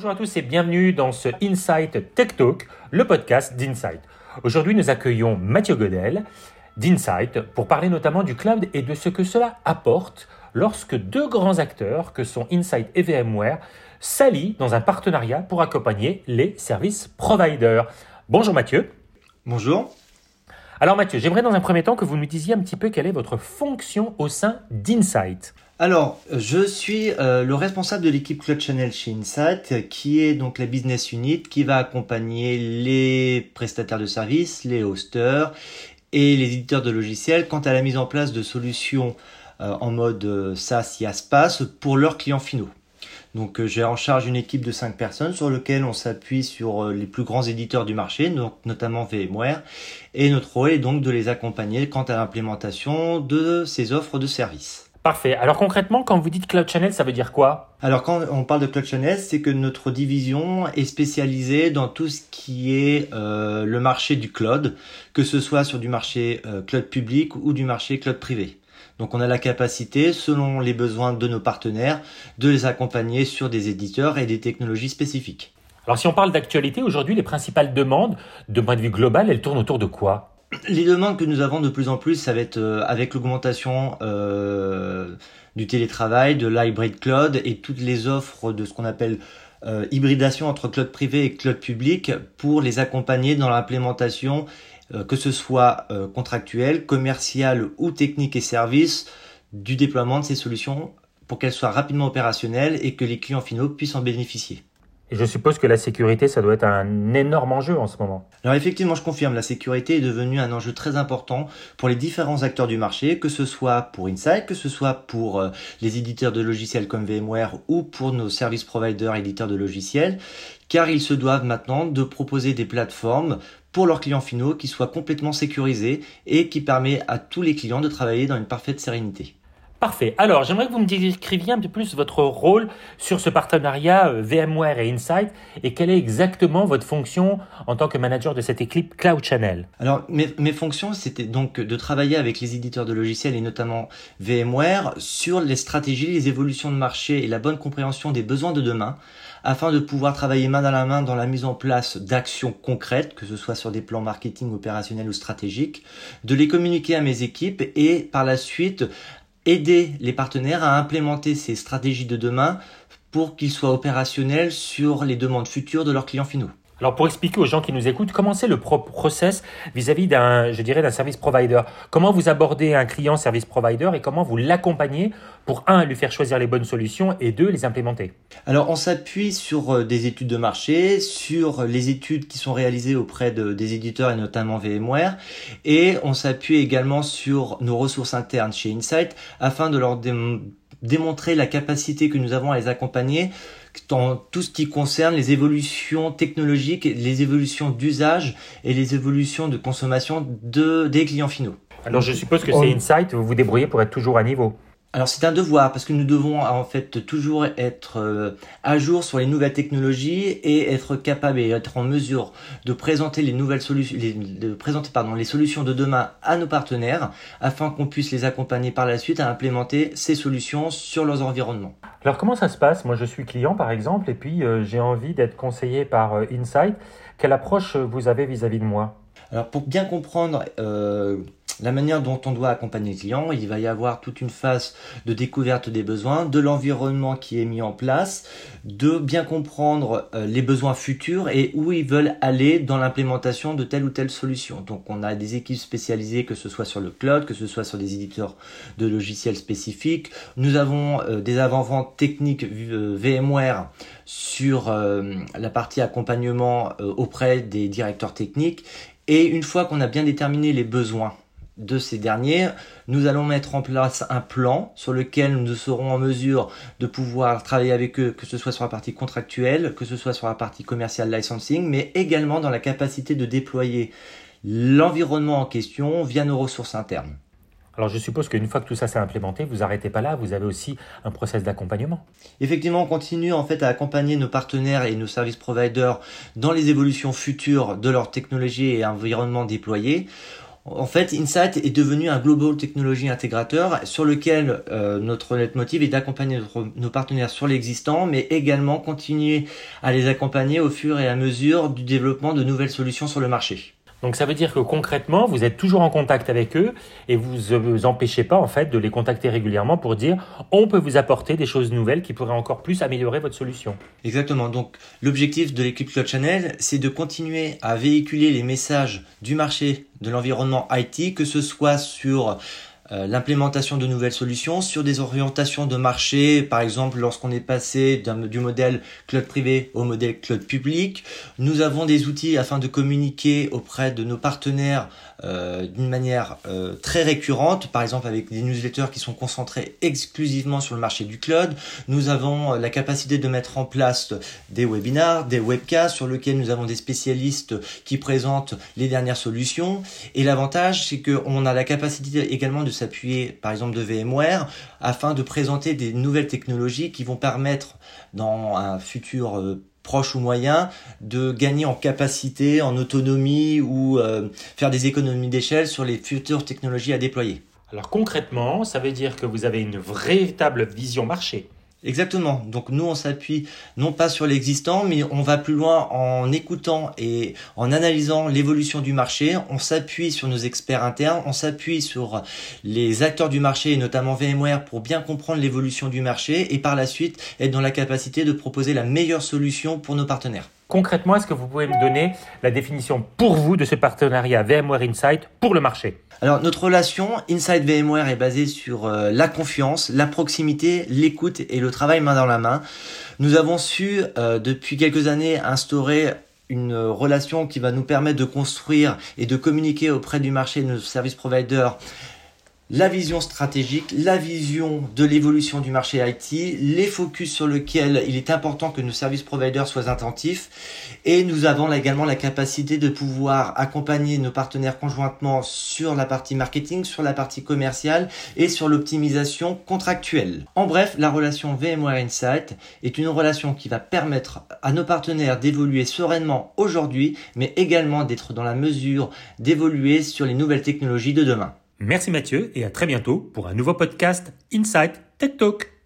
Bonjour à tous et bienvenue dans ce Insight Tech Talk, le podcast d'Insight. Aujourd'hui, nous accueillons Mathieu Godel d'Insight pour parler notamment du cloud et de ce que cela apporte lorsque deux grands acteurs que sont Insight et VMware s'allient dans un partenariat pour accompagner les services providers. Bonjour Mathieu. Bonjour. Alors Mathieu, j'aimerais dans un premier temps que vous nous disiez un petit peu quelle est votre fonction au sein d'Insight. Alors, je suis euh, le responsable de l'équipe Cloud Channel chez Insight, qui est donc la business unit qui va accompagner les prestataires de services, les hosters et les éditeurs de logiciels quant à la mise en place de solutions euh, en mode euh, SaaS IaaS pour leurs clients finaux. Donc j'ai en charge une équipe de 5 personnes sur lequel on s'appuie sur les plus grands éditeurs du marché, donc notamment VMware, et notre rôle est donc de les accompagner quant à l'implémentation de ces offres de services. Parfait. Alors concrètement, quand vous dites Cloud Channel, ça veut dire quoi? Alors quand on parle de Cloud Channel, c'est que notre division est spécialisée dans tout ce qui est euh, le marché du cloud, que ce soit sur du marché euh, cloud public ou du marché cloud privé. Donc on a la capacité, selon les besoins de nos partenaires, de les accompagner sur des éditeurs et des technologies spécifiques. Alors si on parle d'actualité, aujourd'hui, les principales demandes, de point de vue global, elles tournent autour de quoi? Les demandes que nous avons de plus en plus, ça va être euh, avec l'augmentation euh, du télétravail, de l'hybrid cloud et toutes les offres de ce qu'on appelle euh, hybridation entre cloud privé et cloud public pour les accompagner dans l'implémentation, que ce soit contractuel, commercial ou technique et service, du déploiement de ces solutions pour qu'elles soient rapidement opérationnelles et que les clients finaux puissent en bénéficier. Et je suppose que la sécurité, ça doit être un énorme enjeu en ce moment. Alors effectivement, je confirme, la sécurité est devenue un enjeu très important pour les différents acteurs du marché, que ce soit pour Insight, que ce soit pour euh, les éditeurs de logiciels comme VMware ou pour nos service providers éditeurs de logiciels, car ils se doivent maintenant de proposer des plateformes pour leurs clients finaux qui soient complètement sécurisées et qui permettent à tous les clients de travailler dans une parfaite sérénité. Parfait. Alors, j'aimerais que vous me décriviez un peu plus votre rôle sur ce partenariat euh, VMware et Insight et quelle est exactement votre fonction en tant que manager de cette équipe Cloud Channel? Alors, mes, mes fonctions, c'était donc de travailler avec les éditeurs de logiciels et notamment VMware sur les stratégies, les évolutions de marché et la bonne compréhension des besoins de demain afin de pouvoir travailler main dans la main dans la mise en place d'actions concrètes, que ce soit sur des plans marketing opérationnels ou stratégiques, de les communiquer à mes équipes et par la suite aider les partenaires à implémenter ces stratégies de demain pour qu'ils soient opérationnels sur les demandes futures de leurs clients finaux. Alors pour expliquer aux gens qui nous écoutent, comment c'est le process vis-à-vis d'un, je dirais, d'un service provider? Comment vous abordez un client service provider et comment vous l'accompagnez pour un lui faire choisir les bonnes solutions et deux les implémenter? Alors on s'appuie sur euh, des études de marché, sur les études qui sont réalisées auprès de, des éditeurs et notamment VMware, et on s'appuie également sur nos ressources internes chez Insight afin de leur démontrer la capacité que nous avons à les accompagner dans tout ce qui concerne les évolutions technologiques, les évolutions d'usage et les évolutions de consommation de, des clients finaux. Alors je suppose que c'est Insight, vous vous débrouillez pour être toujours à niveau. Alors c'est un devoir parce que nous devons en fait toujours être euh, à jour sur les nouvelles technologies et être capable et être en mesure de présenter les nouvelles solutions, de présenter pardon les solutions de demain à nos partenaires afin qu'on puisse les accompagner par la suite à implémenter ces solutions sur leurs environnements. Alors comment ça se passe? Moi je suis client par exemple et puis euh, j'ai envie d'être conseillé par euh, Insight. Quelle approche vous avez vis-à-vis -vis de moi? Alors pour bien comprendre la manière dont on doit accompagner le client, il va y avoir toute une phase de découverte des besoins, de l'environnement qui est mis en place, de bien comprendre euh, les besoins futurs et où ils veulent aller dans l'implémentation de telle ou telle solution. Donc on a des équipes spécialisées, que ce soit sur le cloud, que ce soit sur des éditeurs de logiciels spécifiques. Nous avons euh, des avant-ventes techniques euh, VMware sur la partie accompagnement auprès des directeurs techniques. Et une fois qu'on a bien déterminé les besoins de ces derniers, nous allons mettre en place un plan sur lequel nous serons en mesure de pouvoir travailler avec eux, que ce soit sur la partie contractuelle, que ce soit sur la partie commerciale licensing, mais également dans la capacité de déployer l'environnement en question via nos ressources internes. Alors je suppose qu'une fois que tout ça s'est implémenté, vous n'arrêtez pas là, vous avez aussi un process d'accompagnement. Effectivement, on continue en fait à accompagner nos partenaires et nos services providers dans les évolutions futures de leur technologie et environnement déployés En fait, Insight est devenu un global technology intégrateur sur lequel euh, notre leitmotiv est d'accompagner nos partenaires sur l'existant, mais également continuer à les accompagner au fur et à mesure du développement de nouvelles solutions sur le marché. Donc ça veut dire que concrètement, vous êtes toujours en contact avec eux et vous ne vous empêchez pas en fait de les contacter régulièrement pour dire on peut vous apporter des choses nouvelles qui pourraient encore plus améliorer votre solution. Exactement. Donc l'objectif de l'équipe Cloud Channel, c'est de continuer à véhiculer les messages du marché de l'environnement IT, que ce soit sur l'implémentation de nouvelles solutions sur des orientations de marché, par exemple lorsqu'on est passé du modèle cloud privé au modèle cloud public. Nous avons des outils afin de communiquer auprès de nos partenaires euh, d'une manière euh, très récurrente, par exemple avec des newsletters qui sont concentrés exclusivement sur le marché du cloud. Nous avons la capacité de mettre en place des webinars, des webcasts sur lesquels nous avons des spécialistes qui présentent les dernières solutions. Et l'avantage, c'est qu'on a la capacité également de s'appuyer par exemple de VMware afin de présenter des nouvelles technologies qui vont permettre dans un futur euh, proche ou moyen de gagner en capacité, en autonomie ou euh, faire des économies d'échelle sur les futures technologies à déployer. Alors concrètement, ça veut dire que vous avez une véritable vision marché. Exactement. Donc nous, on s'appuie non pas sur l'existant, mais on va plus loin en écoutant et en analysant l'évolution du marché. On s'appuie sur nos experts internes, on s'appuie sur les acteurs du marché, et notamment VMware, pour bien comprendre l'évolution du marché et par la suite être dans la capacité de proposer la meilleure solution pour nos partenaires. Concrètement, est-ce que vous pouvez me donner la définition pour vous de ce partenariat VMware Insight pour le marché? Alors, notre relation Insight VMware est basée sur euh, la confiance, la proximité, l'écoute et le travail main dans la main. Nous avons su, euh, depuis quelques années, instaurer une relation qui va nous permettre de construire et de communiquer auprès du marché nos services providers la vision stratégique, la vision de l'évolution du marché IT, les focus sur lesquels il est important que nos services providers soient attentifs et nous avons également la capacité de pouvoir accompagner nos partenaires conjointement sur la partie marketing, sur la partie commerciale et sur l'optimisation contractuelle. En bref, la relation VMware Insight est une relation qui va permettre à nos partenaires d'évoluer sereinement aujourd'hui, mais également d'être dans la mesure d'évoluer sur les nouvelles technologies de demain. Merci Mathieu et à très bientôt pour un nouveau podcast Insight Tech Talk.